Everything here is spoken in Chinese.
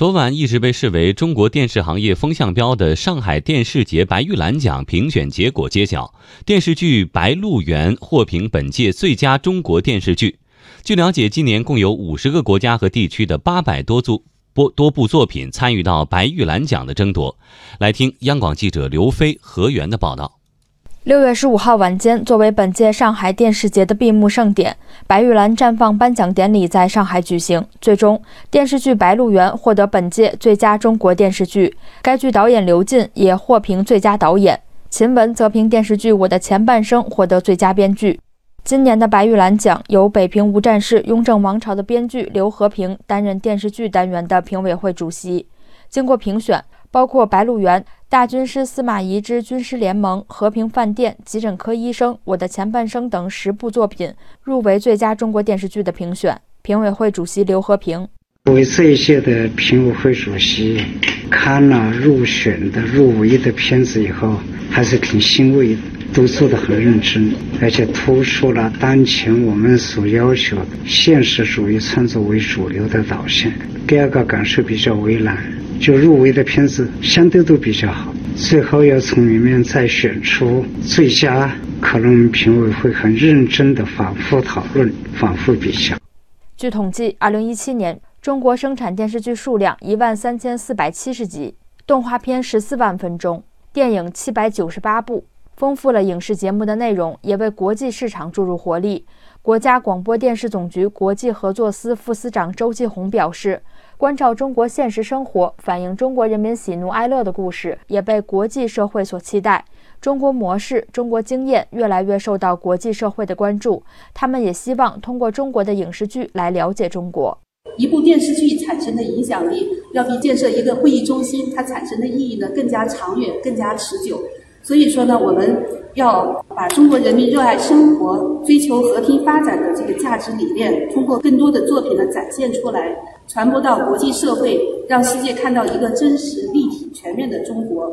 昨晚一直被视为中国电视行业风向标的上海电视节白玉兰奖评选结果揭晓，电视剧《白鹿原》获评本届最佳中国电视剧。据了解，今年共有五十个国家和地区的八百多组多多部作品参与到白玉兰奖的争夺。来听央广记者刘飞、何源的报道。六月十五号晚间，作为本届上海电视节的闭幕盛典，白玉兰绽放颁奖典礼在上海举行。最终，电视剧《白鹿原》获得本届最佳中国电视剧，该剧导演刘进也获评最佳导演，秦雯则凭电视剧《我的前半生》获得最佳编剧。今年的白玉兰奖由《北平无战事·雍正王朝》的编剧刘和平担任电视剧单元的评委会主席。经过评选，包括《白鹿原》。大军师司马懿之军师联盟、和平饭店、急诊科医生、我的前半生等十部作品入围最佳中国电视剧的评选。评委会主席刘和平：作为这一届的评委会主席，看了入选的、入围的片子以后，还是挺欣慰，都做得很认真，而且突出了当前我们所要求现实主义创作为主流的导向。第二个感受比较为难。就入围的片子相对都比较好，最后要从里面再选出最佳，可能评委会很认真的反复讨论、反复比较。据统计，二零一七年中国生产电视剧数量一万三千四百七十集，动画片十四万分钟，电影七百九十八部，丰富了影视节目的内容，也为国际市场注入活力。国家广播电视总局国际合作司副司长周继红表示。关照中国现实生活，反映中国人民喜怒哀乐的故事，也被国际社会所期待。中国模式、中国经验越来越受到国际社会的关注，他们也希望通过中国的影视剧来了解中国。一部电视剧产生的影响力，要比建设一个会议中心它产生的意义呢更加长远、更加持久。所以说呢，我们要把中国人民热爱生活、追求和平发展的这个价值理念，通过更多的作品呢展现出来。传播到国际社会，让世界看到一个真实、立体、全面的中国。